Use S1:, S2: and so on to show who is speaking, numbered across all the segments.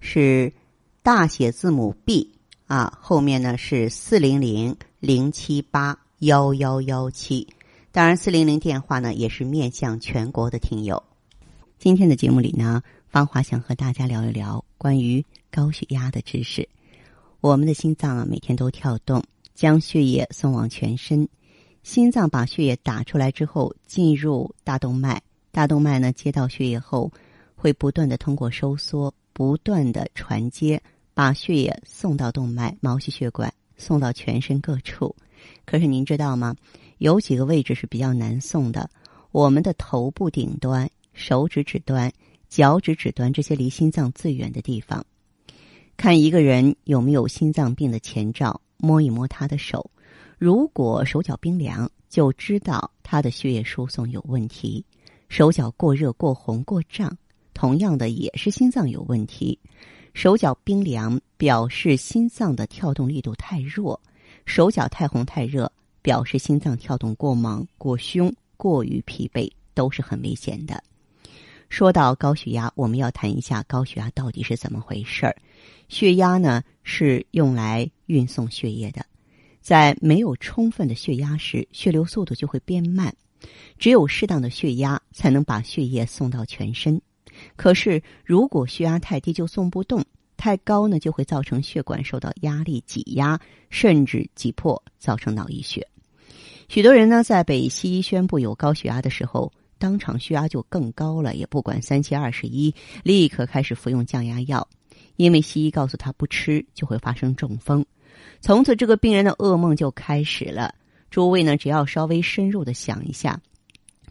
S1: 是大写字母 B 啊，后面呢是四零零零七八幺幺幺七。当然，四零零电话呢也是面向全国的听友。今天的节目里呢。芳华想和大家聊一聊关于高血压的知识。我们的心脏啊，每天都跳动，将血液送往全身。心脏把血液打出来之后，进入大动脉。大动脉呢，接到血液后，会不断的通过收缩，不断的传接，把血液送到动脉、毛细血管，送到全身各处。可是您知道吗？有几个位置是比较难送的。我们的头部顶端、手指指端。脚趾指端这些离心脏最远的地方，看一个人有没有心脏病的前兆，摸一摸他的手，如果手脚冰凉，就知道他的血液输送有问题；手脚过热、过红、过胀，同样的也是心脏有问题。手脚冰凉表示心脏的跳动力度太弱，手脚太红太热表示心脏跳动过猛、过凶、过于疲惫，都是很危险的。说到高血压，我们要谈一下高血压到底是怎么回事儿。血压呢是用来运送血液的，在没有充分的血压时，血流速度就会变慢。只有适当的血压才能把血液送到全身。可是如果血压太低就送不动，太高呢就会造成血管受到压力挤压，甚至挤破，造成脑溢血。许多人呢在被西医宣布有高血压的时候。当场血压就更高了，也不管三七二十一，立刻开始服用降压药，因为西医告诉他不吃就会发生中风。从此，这个病人的噩梦就开始了。诸位呢，只要稍微深入的想一下，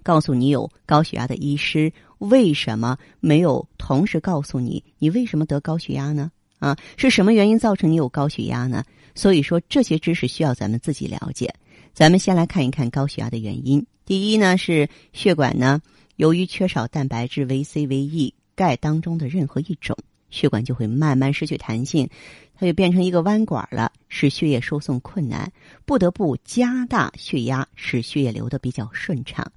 S1: 告诉你有高血压的医师，为什么没有同时告诉你你为什么得高血压呢？啊，是什么原因造成你有高血压呢？所以说，这些知识需要咱们自己了解。咱们先来看一看高血压的原因。第一呢是血管呢，由于缺少蛋白质维 C、维 E、钙当中的任何一种，血管就会慢慢失去弹性，它就变成一个弯管了，使血液输送困难，不得不加大血压，使血液流得比较顺畅。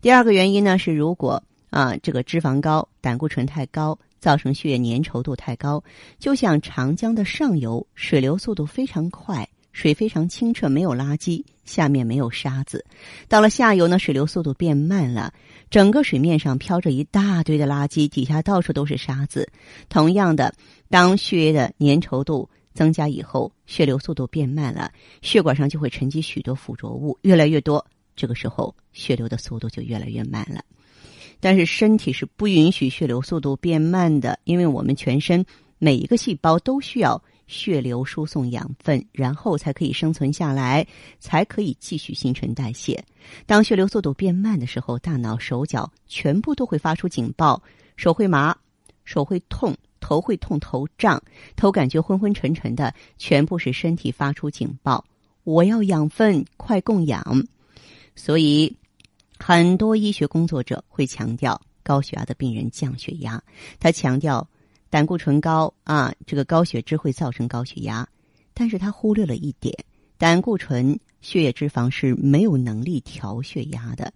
S1: 第二个原因呢是，如果啊这个脂肪高、胆固醇太高，造成血液粘稠度太高，就像长江的上游，水流速度非常快。水非常清澈，没有垃圾，下面没有沙子。到了下游呢，水流速度变慢了，整个水面上飘着一大堆的垃圾，底下到处都是沙子。同样的，当血液的粘稠度增加以后，血流速度变慢了，血管上就会沉积许多附着物，越来越多。这个时候，血流的速度就越来越慢了。但是身体是不允许血流速度变慢的，因为我们全身每一个细胞都需要。血流输送养分，然后才可以生存下来，才可以继续新陈代谢。当血流速度变慢的时候，大脑、手脚全部都会发出警报，手会麻，手会痛，头会痛，头胀，头感觉昏昏沉沉的，全部是身体发出警报，我要养分，快供氧。所以，很多医学工作者会强调高血压的病人降血压，他强调。胆固醇高啊，这个高血脂会造成高血压，但是他忽略了一点，胆固醇、血液脂肪是没有能力调血压的。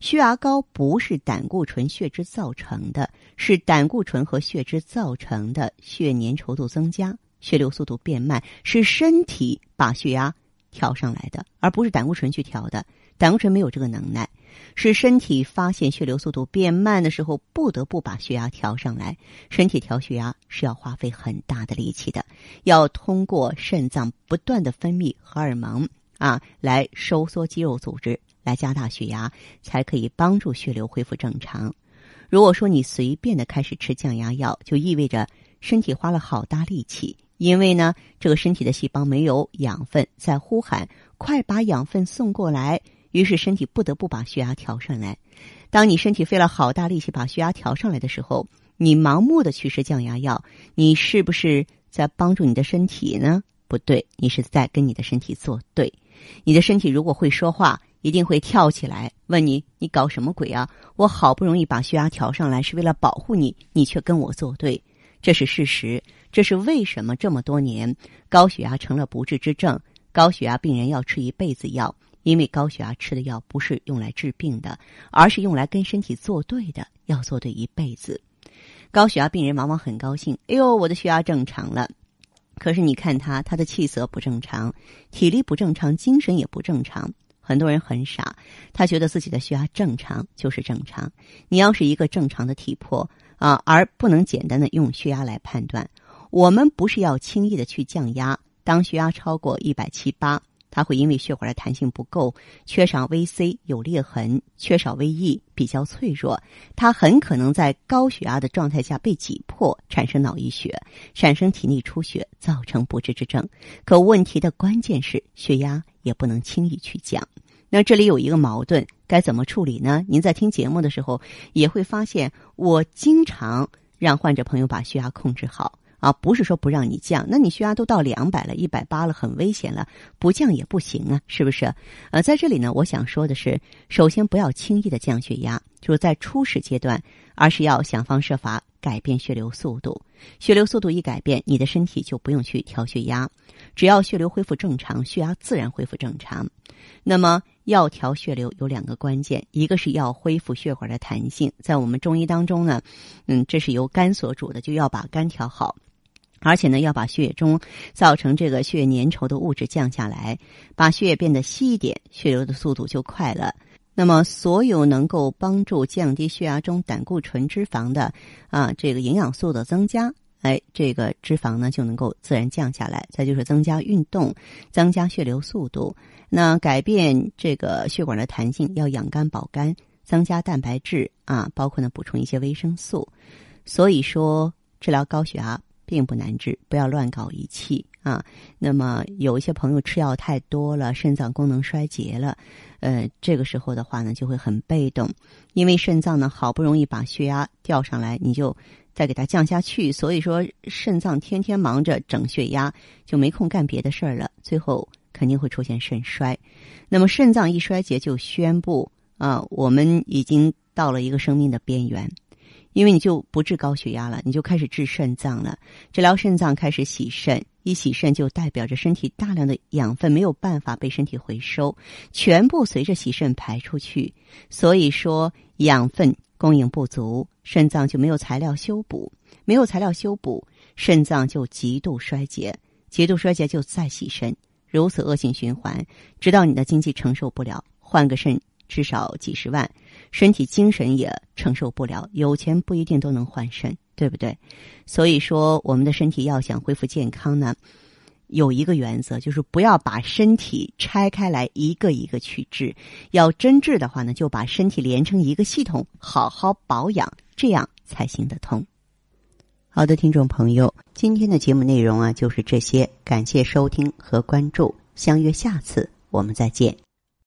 S1: 血压高不是胆固醇、血脂造成的，是胆固醇和血脂造成的血粘稠度增加、血流速度变慢，是身体把血压调上来的，而不是胆固醇去调的。胆固醇没有这个能耐。是身体发现血流速度变慢的时候，不得不把血压调上来。身体调血压是要花费很大的力气的，要通过肾脏不断的分泌荷尔蒙啊，来收缩肌肉组织，来加大血压，才可以帮助血流恢复正常。如果说你随便的开始吃降压药，就意味着身体花了好大力气，因为呢，这个身体的细胞没有养分，在呼喊，快把养分送过来。于是身体不得不把血压调上来。当你身体费了好大力气把血压调上来的时候，你盲目的去吃降压药，你是不是在帮助你的身体呢？不对，你是在跟你的身体作对。你的身体如果会说话，一定会跳起来问你：“你搞什么鬼啊？我好不容易把血压调上来，是为了保护你，你却跟我作对。”这是事实。这是为什么这么多年高血压成了不治之症？高血压病人要吃一辈子药，因为高血压吃的药不是用来治病的，而是用来跟身体作对的，要作对一辈子。高血压病人往往很高兴，哎呦，我的血压正常了。可是你看他，他的气色不正常，体力不正常，精神也不正常。很多人很傻，他觉得自己的血压正常就是正常。你要是一个正常的体魄啊，而不能简单的用血压来判断。我们不是要轻易的去降压，当血压超过一百七八。它会因为血管的弹性不够，缺少 VC 有裂痕，缺少 VE 比较脆弱，它很可能在高血压的状态下被挤破，产生脑溢血，产生体内出血，造成不治之症。可问题的关键是血压也不能轻易去降。那这里有一个矛盾，该怎么处理呢？您在听节目的时候也会发现，我经常让患者朋友把血压控制好。啊，不是说不让你降，那你血压都到两百了，一百八了，很危险了，不降也不行啊，是不是？呃，在这里呢，我想说的是，首先不要轻易的降血压，就是在初始阶段，而是要想方设法改变血流速度。血流速度一改变，你的身体就不用去调血压，只要血流恢复正常，血压自然恢复正常。那么要调血流有两个关键，一个是要恢复血管的弹性，在我们中医当中呢，嗯，这是由肝所主的，就要把肝调好。而且呢，要把血液中造成这个血液粘稠的物质降下来，把血液变得稀一点，血流的速度就快了。那么，所有能够帮助降低血压中胆固醇脂肪的啊，这个营养素的增加，哎，这个脂肪呢就能够自然降下来。再就是增加运动，增加血流速度，那改变这个血管的弹性，要养肝保肝，增加蛋白质啊，包括呢补充一些维生素。所以说，治疗高血压。并不难治，不要乱搞仪器啊。那么有一些朋友吃药太多了，肾脏功能衰竭了，呃，这个时候的话呢，就会很被动，因为肾脏呢好不容易把血压调上来，你就再给它降下去，所以说肾脏天天忙着整血压，就没空干别的事儿了，最后肯定会出现肾衰。那么肾脏一衰竭，就宣布啊，我们已经到了一个生命的边缘。因为你就不治高血压了，你就开始治肾脏了。治疗肾脏开始洗肾，一洗肾就代表着身体大量的养分没有办法被身体回收，全部随着洗肾排出去。所以说养分供应不足，肾脏就没有材料修补，没有材料修补，肾脏就极度衰竭，极度衰竭就再洗肾，如此恶性循环，直到你的经济承受不了，换个肾。至少几十万，身体精神也承受不了。有钱不一定都能换肾，对不对？所以说，我们的身体要想恢复健康呢，有一个原则，就是不要把身体拆开来一个一个去治。要真治的话呢，就把身体连成一个系统，好好保养，这样才行得通。好的，听众朋友，今天的节目内容啊就是这些，感谢收听和关注，相约下次我们再见。